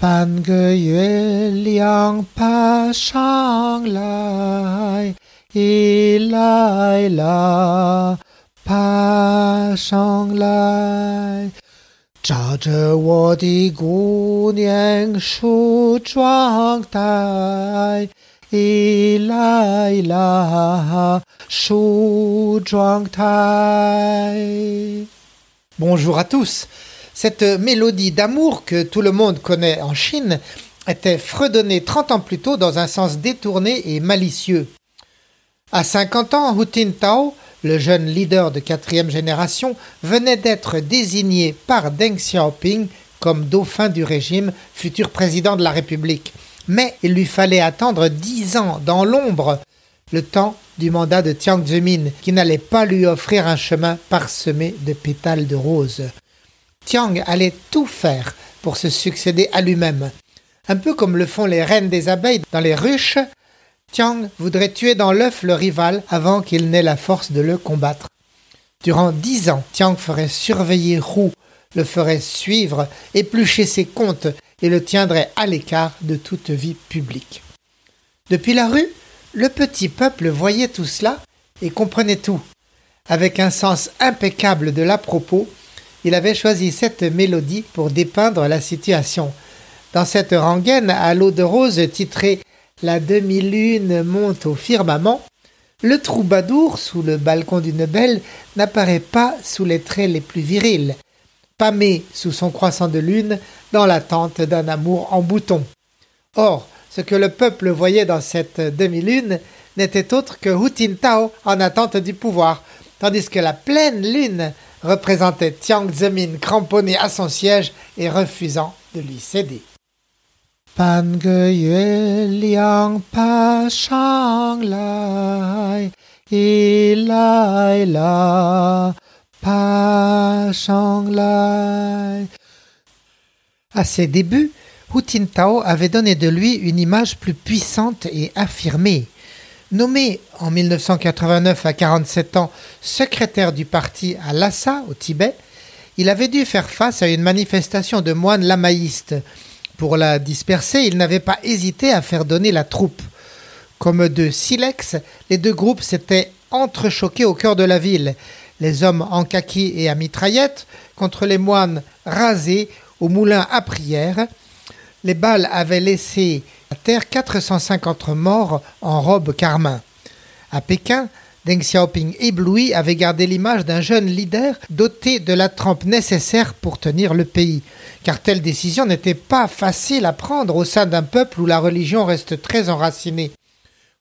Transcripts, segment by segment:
半个月亮爬上来，一来啦，爬上来，照着我的姑娘梳妆台，一来啦，梳妆台。Bonjour à tous. Cette mélodie d'amour que tout le monde connaît en Chine était fredonnée 30 ans plus tôt dans un sens détourné et malicieux. À 50 ans, Hu Tintao, le jeune leader de quatrième génération, venait d'être désigné par Deng Xiaoping comme dauphin du régime, futur président de la République. Mais il lui fallait attendre dix ans dans l'ombre, le temps du mandat de Jiang Zemin, qui n'allait pas lui offrir un chemin parsemé de pétales de rose. Tiang allait tout faire pour se succéder à lui-même. Un peu comme le font les reines des abeilles dans les ruches, Tiang voudrait tuer dans l'œuf le rival avant qu'il n'ait la force de le combattre. Durant dix ans, Tiang ferait surveiller Hu, le ferait suivre, éplucher ses comptes et le tiendrait à l'écart de toute vie publique. Depuis la rue, le petit peuple voyait tout cela et comprenait tout. Avec un sens impeccable de l'à-propos, il avait choisi cette mélodie pour dépeindre la situation. Dans cette rengaine à l'eau de rose titrée La demi-lune monte au firmament, le troubadour sous le balcon d'une belle n'apparaît pas sous les traits les plus virils, pâmé sous son croissant de lune dans l'attente d'un amour en bouton. Or, ce que le peuple voyait dans cette demi-lune n'était autre que Hu Tao en attente du pouvoir, tandis que la pleine lune représentait Tiang Zemin cramponné à son siège et refusant de lui céder. À ses débuts, Hu Tao avait donné de lui une image plus puissante et affirmée. Nommé en 1989 à 47 ans secrétaire du parti à Lhasa, au Tibet, il avait dû faire face à une manifestation de moines lamaïstes. Pour la disperser, il n'avait pas hésité à faire donner la troupe. Comme deux silex, les deux groupes s'étaient entrechoqués au cœur de la ville, les hommes en kaki et à mitraillette contre les moines rasés au moulin à prière. Les balles avaient laissé à terre 450 morts en robe carmin. À Pékin, Deng Xiaoping ébloui avait gardé l'image d'un jeune leader doté de la trempe nécessaire pour tenir le pays, car telle décision n'était pas facile à prendre au sein d'un peuple où la religion reste très enracinée.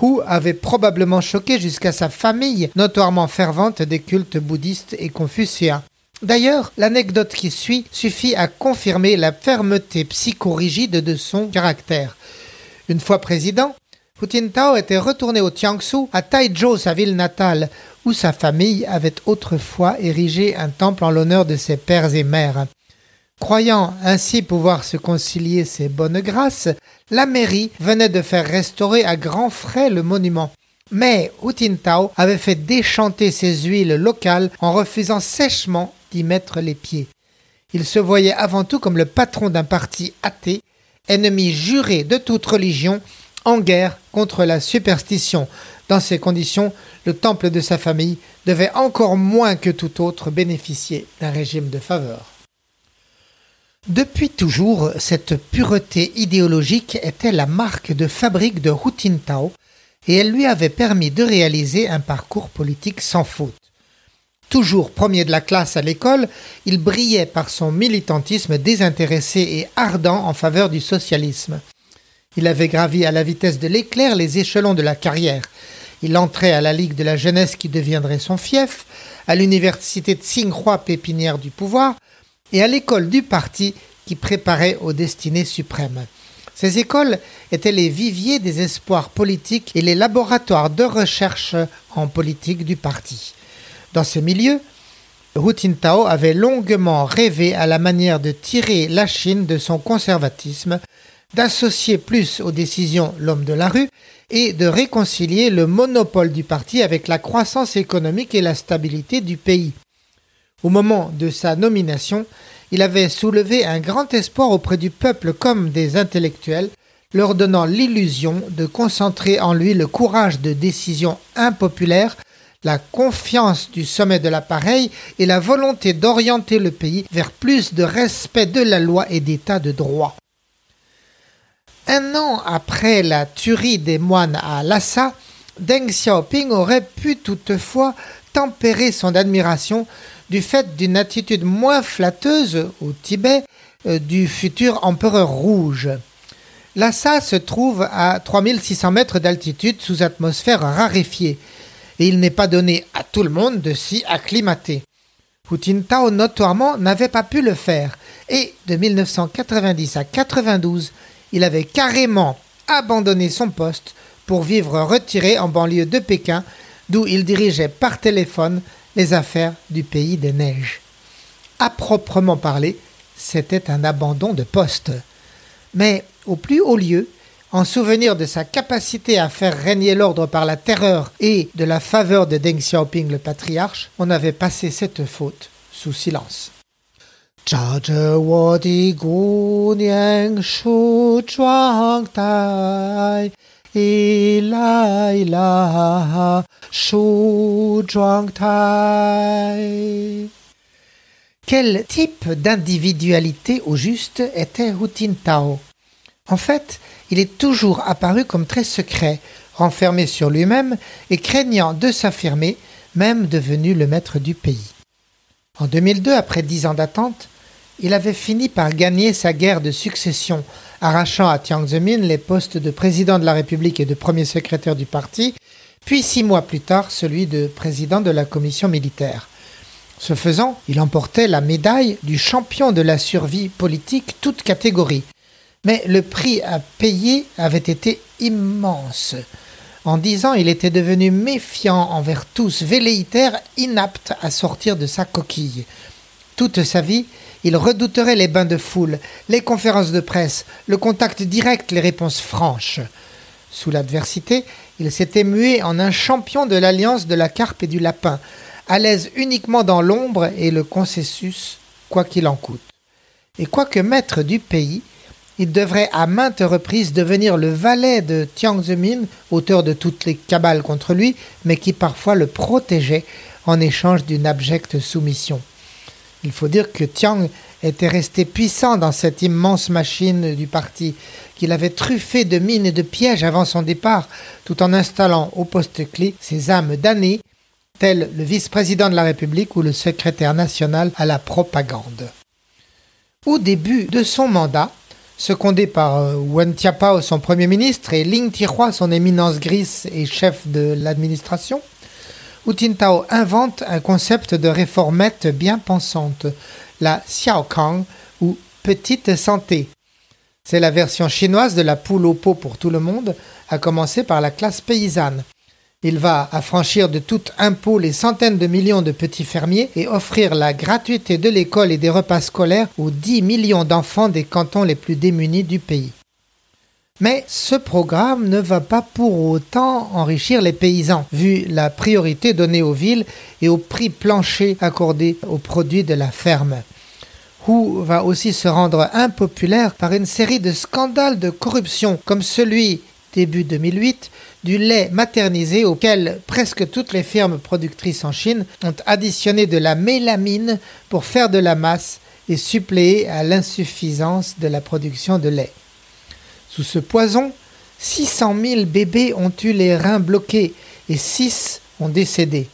Hu avait probablement choqué jusqu'à sa famille, notoirement fervente des cultes bouddhistes et confucéens. D'ailleurs, l'anecdote qui suit suffit à confirmer la fermeté psychorigide de son caractère. Une fois président, Hu Tao était retourné au Tiangsu, à Taizhou, sa ville natale, où sa famille avait autrefois érigé un temple en l'honneur de ses pères et mères. Croyant ainsi pouvoir se concilier ses bonnes grâces, la mairie venait de faire restaurer à grands frais le monument. Mais Hu Tao avait fait déchanter ses huiles locales en refusant sèchement d'y mettre les pieds. Il se voyait avant tout comme le patron d'un parti athée ennemi juré de toute religion, en guerre contre la superstition. Dans ces conditions, le temple de sa famille devait encore moins que tout autre bénéficier d'un régime de faveur. Depuis toujours, cette pureté idéologique était la marque de fabrique de Hu et elle lui avait permis de réaliser un parcours politique sans faute. Toujours premier de la classe à l'école, il brillait par son militantisme désintéressé et ardent en faveur du socialisme. Il avait gravi à la vitesse de l'éclair les échelons de la carrière. Il entrait à la Ligue de la jeunesse qui deviendrait son fief, à l'université Tsinghua pépinière du pouvoir, et à l'école du parti qui préparait aux destinées suprêmes. Ces écoles étaient les viviers des espoirs politiques et les laboratoires de recherche en politique du parti. Dans ce milieu, Hu Tao avait longuement rêvé à la manière de tirer la Chine de son conservatisme, d'associer plus aux décisions l'homme de la rue et de réconcilier le monopole du parti avec la croissance économique et la stabilité du pays. Au moment de sa nomination, il avait soulevé un grand espoir auprès du peuple comme des intellectuels, leur donnant l'illusion de concentrer en lui le courage de décisions impopulaires, la confiance du sommet de l'appareil et la volonté d'orienter le pays vers plus de respect de la loi et d'état de droit. Un an après la tuerie des moines à Lhasa, Deng Xiaoping aurait pu toutefois tempérer son admiration du fait d'une attitude moins flatteuse au Tibet euh, du futur empereur rouge. Lhasa se trouve à 3600 mètres d'altitude sous atmosphère raréfiée, et il n'est pas donné à tout le monde de s'y acclimater. Hu Tao notoirement n'avait pas pu le faire, et de 1990 à 92, il avait carrément abandonné son poste pour vivre retiré en banlieue de Pékin, d'où il dirigeait par téléphone les affaires du pays des neiges. À proprement parler, c'était un abandon de poste. Mais au plus haut lieu, en souvenir de sa capacité à faire régner l'ordre par la terreur et de la faveur de Deng Xiaoping le patriarche, on avait passé cette faute sous silence. Quel type d'individualité au juste était Hu Tao En fait, il est toujours apparu comme très secret, renfermé sur lui-même et craignant de s'affirmer, même devenu le maître du pays. En 2002, après dix ans d'attente, il avait fini par gagner sa guerre de succession arrachant à Jiang Zemin les postes de président de la République et de premier secrétaire du parti, puis six mois plus tard celui de président de la commission militaire. Ce faisant, il emportait la médaille du champion de la survie politique toute catégorie. Mais le prix à payer avait été immense. En dix ans, il était devenu méfiant envers tous, velléitaire, inapte à sortir de sa coquille. Toute sa vie, il redouterait les bains de foule, les conférences de presse, le contact direct, les réponses franches. Sous l'adversité, il s'était mué en un champion de l'alliance de la carpe et du lapin, à l'aise uniquement dans l'ombre et le consensus, quoi qu'il en coûte. Et quoique maître du pays, il devrait à maintes reprises devenir le valet de Tiang Zemin, auteur de toutes les cabales contre lui, mais qui parfois le protégeait en échange d'une abjecte soumission. Il faut dire que Tiang était resté puissant dans cette immense machine du parti, qu'il avait truffé de mines et de pièges avant son départ, tout en installant au poste clé ses âmes damnées, tels le vice-président de la République ou le secrétaire national à la propagande. Au début de son mandat, secondé par euh, Wen Tiapao, son premier ministre, et Ling Tirhua, son éminence grise et chef de l'administration, Hu Tao invente un concept de réformette bien pensante, la Xiaokang ou petite santé. C'est la version chinoise de la poule au pot pour tout le monde, à commencer par la classe paysanne. Il va affranchir de tout impôt les centaines de millions de petits fermiers et offrir la gratuité de l'école et des repas scolaires aux 10 millions d'enfants des cantons les plus démunis du pays. Mais ce programme ne va pas pour autant enrichir les paysans, vu la priorité donnée aux villes et au prix plancher accordé aux produits de la ferme. Hu va aussi se rendre impopulaire par une série de scandales de corruption, comme celui, début 2008, du lait maternisé auquel presque toutes les firmes productrices en Chine ont additionné de la mélamine pour faire de la masse et suppléer à l'insuffisance de la production de lait. Sous ce poison, 600 000 bébés ont eu les reins bloqués et 6 ont décédé.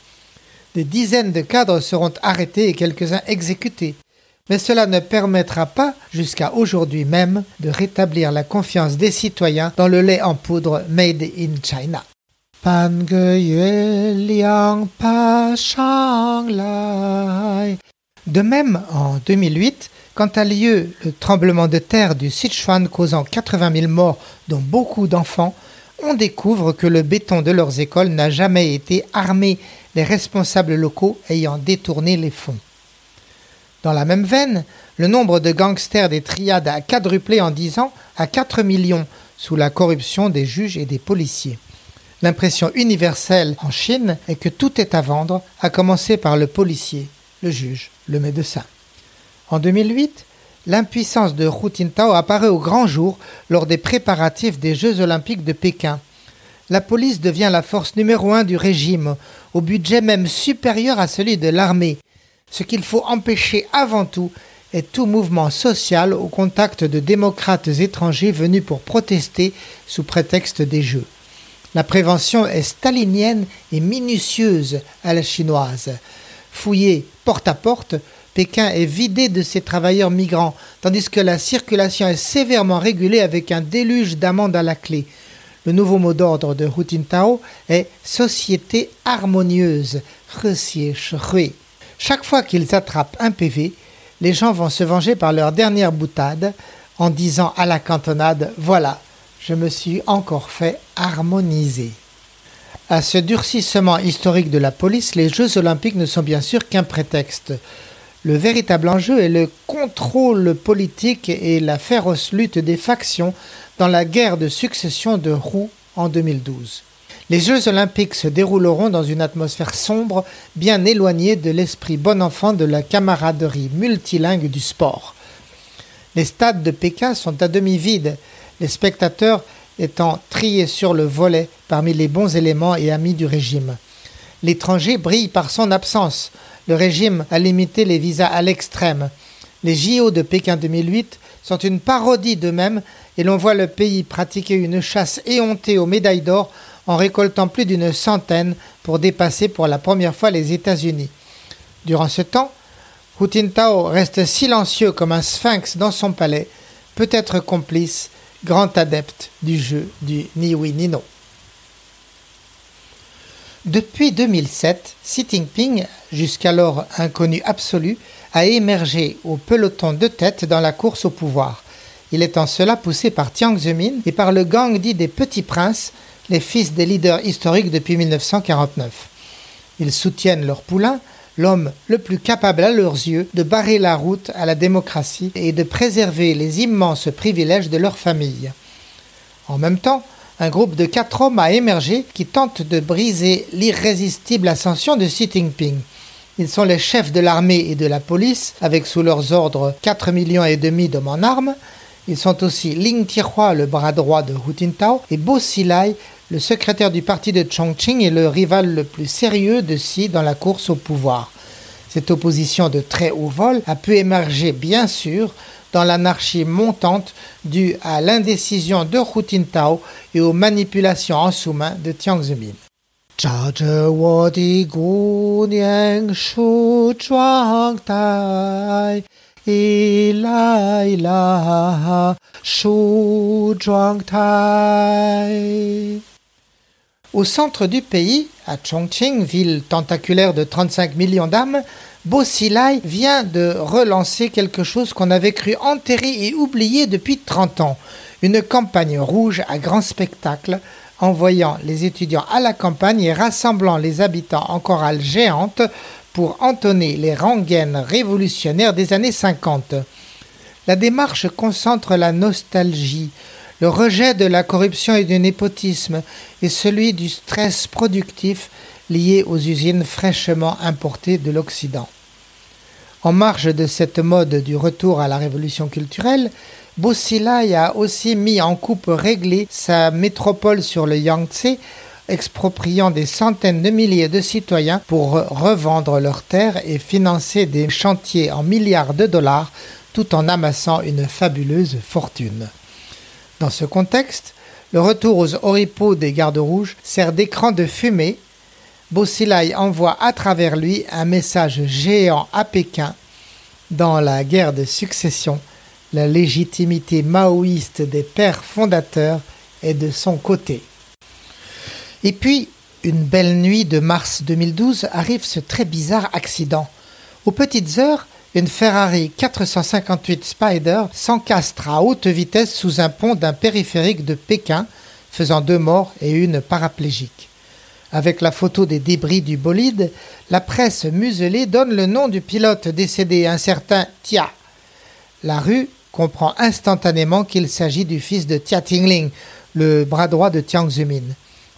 Des dizaines de cadres seront arrêtés et quelques-uns exécutés. Mais cela ne permettra pas, jusqu'à aujourd'hui même, de rétablir la confiance des citoyens dans le lait en poudre made in China. De même, en 2008, quand a lieu le tremblement de terre du Sichuan causant 80 000 morts, dont beaucoup d'enfants, on découvre que le béton de leurs écoles n'a jamais été armé, les responsables locaux ayant détourné les fonds. Dans la même veine, le nombre de gangsters des triades a quadruplé en 10 ans à 4 millions sous la corruption des juges et des policiers. L'impression universelle en Chine est que tout est à vendre, à commencer par le policier, le juge, le médecin. En 2008, l'impuissance de Hu Jintao apparaît au grand jour lors des préparatifs des Jeux olympiques de Pékin. La police devient la force numéro un du régime, au budget même supérieur à celui de l'armée. Ce qu'il faut empêcher avant tout est tout mouvement social au contact de démocrates étrangers venus pour protester sous prétexte des Jeux. La prévention est stalinienne et minutieuse à la chinoise. Fouillée porte à porte, Pékin est vidé de ses travailleurs migrants, tandis que la circulation est sévèrement régulée avec un déluge d'amendes à la clé. Le nouveau mot d'ordre de Hu Jintao est société harmonieuse. Chaque fois qu'ils attrapent un PV, les gens vont se venger par leur dernière boutade en disant à la cantonade Voilà, je me suis encore fait harmoniser. À ce durcissement historique de la police, les Jeux olympiques ne sont bien sûr qu'un prétexte. Le véritable enjeu est le contrôle politique et la féroce lutte des factions dans la guerre de succession de Roux en 2012. Les Jeux olympiques se dérouleront dans une atmosphère sombre, bien éloignée de l'esprit bon enfant de la camaraderie multilingue du sport. Les stades de Pékin sont à demi vides, les spectateurs étant triés sur le volet parmi les bons éléments et amis du régime. L'étranger brille par son absence. Le régime a limité les visas à l'extrême. Les JO de Pékin 2008 sont une parodie d'eux-mêmes et l'on voit le pays pratiquer une chasse éhontée aux médailles d'or en récoltant plus d'une centaine pour dépasser pour la première fois les États-Unis. Durant ce temps, Hu Jintao reste silencieux comme un sphinx dans son palais, peut-être complice, grand adepte du jeu du ni oui ni non. Depuis 2007, Xi Jinping, jusqu'alors inconnu absolu, a émergé au peloton de tête dans la course au pouvoir. Il est en cela poussé par Jiang Zemin et par le gang dit des petits princes, les fils des leaders historiques depuis 1949. Ils soutiennent leur poulain, l'homme le plus capable à leurs yeux de barrer la route à la démocratie et de préserver les immenses privilèges de leur famille. En même temps, un groupe de quatre hommes a émergé qui tentent de briser l'irrésistible ascension de Xi Jinping. Ils sont les chefs de l'armée et de la police, avec sous leurs ordres 4 millions et demi d'hommes en armes. Ils sont aussi Ling Tihua, le bras droit de Hu Jintao, et Bo Xilai, le secrétaire du parti de Chongqing et le rival le plus sérieux de Xi dans la course au pouvoir. Cette opposition de très haut vol a pu émerger, bien sûr, dans l'anarchie montante due à l'indécision de Hu Jintao et aux manipulations en sous-main de Jiang Zemin. Au centre du pays, à Chongqing, ville tentaculaire de 35 millions d'âmes, Bo Xilai vient de relancer quelque chose qu'on avait cru enterré et oublié depuis 30 ans, une campagne rouge à grand spectacle envoyant les étudiants à la campagne et rassemblant les habitants en chorale géante pour entonner les rengaines révolutionnaires des années 50. La démarche concentre la nostalgie, le rejet de la corruption et du népotisme et celui du stress productif lié aux usines fraîchement importées de l'Occident. En marge de cette mode du retour à la révolution culturelle, Bossilai a aussi mis en coupe réglée sa métropole sur le Yangtze, expropriant des centaines de milliers de citoyens pour revendre leurs terres et financer des chantiers en milliards de dollars tout en amassant une fabuleuse fortune. Dans ce contexte, le retour aux oripeaux des gardes rouges sert d'écran de fumée Bossilai envoie à travers lui un message géant à Pékin. Dans la guerre de succession, la légitimité maoïste des pères fondateurs est de son côté. Et puis, une belle nuit de mars 2012 arrive ce très bizarre accident. Aux petites heures, une Ferrari 458 Spider s'encastre à haute vitesse sous un pont d'un périphérique de Pékin, faisant deux morts et une paraplégique. Avec la photo des débris du bolide, la presse muselée donne le nom du pilote décédé, un certain Tia. La rue comprend instantanément qu'il s'agit du fils de Tia Tingling, le bras droit de Tiang Zemin.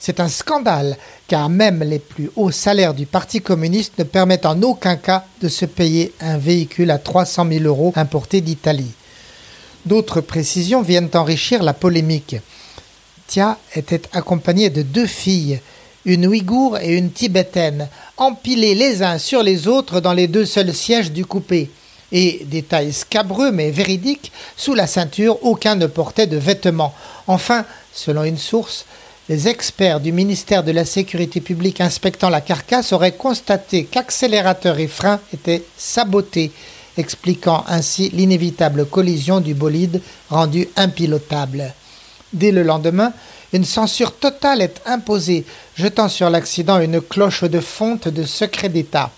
C'est un scandale, car même les plus hauts salaires du Parti communiste ne permettent en aucun cas de se payer un véhicule à 300 000 euros importé d'Italie. D'autres précisions viennent enrichir la polémique. Tia était accompagnée de deux filles, une ouïghour et une tibétaine, empilées les uns sur les autres dans les deux seuls sièges du coupé. Et, détail scabreux mais véridique, sous la ceinture, aucun ne portait de vêtements. Enfin, selon une source, les experts du ministère de la Sécurité publique inspectant la carcasse auraient constaté qu'accélérateur et frein étaient sabotés, expliquant ainsi l'inévitable collision du bolide rendu impilotable. Dès le lendemain, une censure totale est imposée, jetant sur l'accident une cloche de fonte de secret d'État.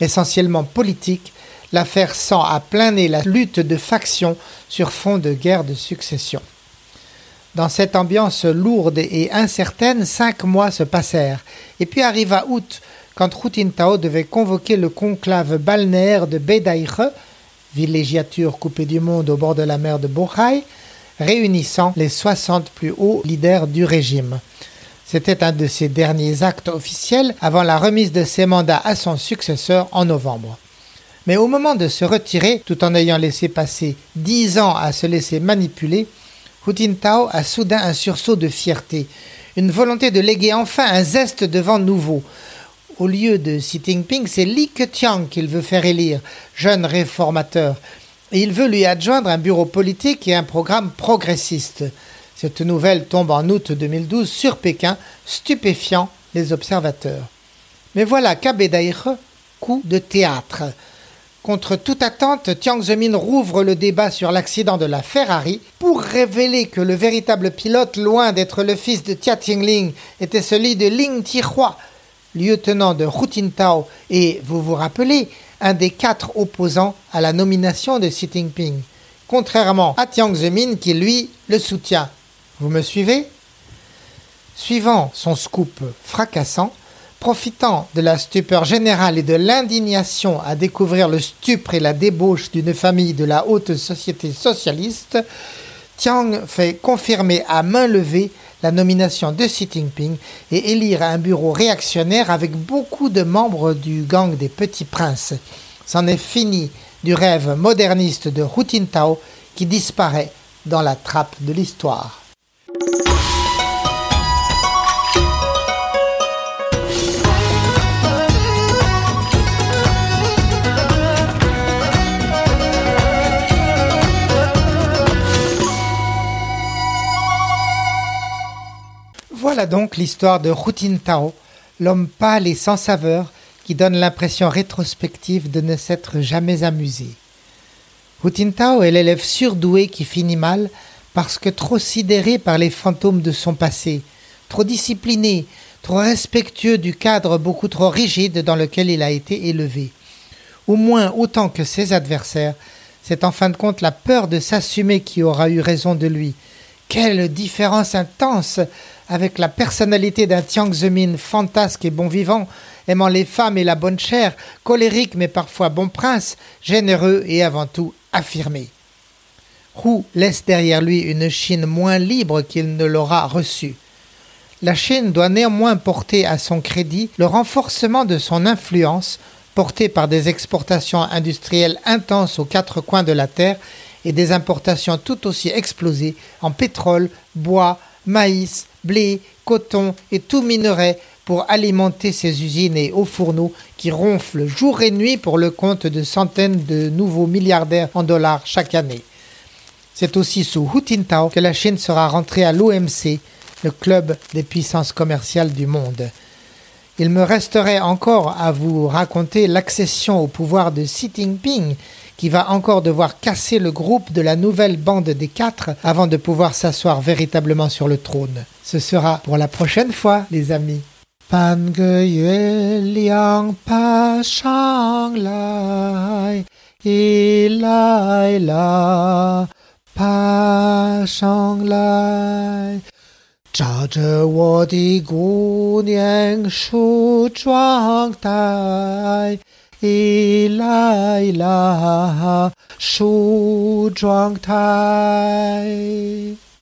Essentiellement politique, l'affaire sent à plein nez la lutte de factions sur fond de guerre de succession. Dans cette ambiance lourde et incertaine, cinq mois se passèrent, et puis arriva août, quand Tao devait convoquer le conclave balnéaire de Bedaïre, villégiature coupée du monde au bord de la mer de Bohai, réunissant les 60 plus hauts leaders du régime. C'était un de ses derniers actes officiels avant la remise de ses mandats à son successeur en novembre. Mais au moment de se retirer, tout en ayant laissé passer dix ans à se laisser manipuler, Hu Jintao a soudain un sursaut de fierté, une volonté de léguer enfin un zeste de vent nouveau. Au lieu de Xi Jinping, c'est Li Keqiang qu'il veut faire élire, jeune réformateur, et il veut lui adjoindre un bureau politique et un programme progressiste. Cette nouvelle tombe en août 2012 sur Pékin, stupéfiant les observateurs. Mais voilà qu'Abedaïre, coup de théâtre. Contre toute attente, Tiang Zemin rouvre le débat sur l'accident de la Ferrari pour révéler que le véritable pilote, loin d'être le fils de Tia Tingling, était celui de Ling Tihua, lieutenant de Hu Tao et, vous vous rappelez, un des quatre opposants à la nomination de Xi Jinping, contrairement à Tiang Zemin qui, lui, le soutient. Vous me suivez? Suivant son scoop fracassant, Profitant de la stupeur générale et de l'indignation à découvrir le stupre et la débauche d'une famille de la haute société socialiste, Tiang fait confirmer à main levée la nomination de Xi Jinping et élire un bureau réactionnaire avec beaucoup de membres du gang des petits princes. C'en est fini du rêve moderniste de Hu Tao qui disparaît dans la trappe de l'histoire. Voilà donc l'histoire de Hu Tao, l'homme pâle et sans saveur qui donne l'impression rétrospective de ne s'être jamais amusé. Hu Tao est l'élève surdoué qui finit mal parce que trop sidéré par les fantômes de son passé, trop discipliné, trop respectueux du cadre beaucoup trop rigide dans lequel il a été élevé. Au moins autant que ses adversaires, c'est en fin de compte la peur de s'assumer qui aura eu raison de lui. Quelle différence intense avec la personnalité d'un Tiang Zemin fantasque et bon vivant, aimant les femmes et la bonne chair, colérique mais parfois bon prince, généreux et avant tout affirmé. Hu laisse derrière lui une Chine moins libre qu'il ne l'aura reçue. La Chine doit néanmoins porter à son crédit le renforcement de son influence, portée par des exportations industrielles intenses aux quatre coins de la Terre et des importations tout aussi explosées en pétrole, bois, maïs, blé, coton et tout minerai pour alimenter ces usines et hauts fourneaux qui ronflent jour et nuit pour le compte de centaines de nouveaux milliardaires en dollars chaque année. C'est aussi sous Hu Jintao que la Chine sera rentrée à l'OMC, le club des puissances commerciales du monde. Il me resterait encore à vous raconter l'accession au pouvoir de Xi Jinping qui va encore devoir casser le groupe de la nouvelle bande des quatre avant de pouvoir s'asseoir véritablement sur le trône. Ce sera pour la prochaine fois, les amis. 你来啦梳妆台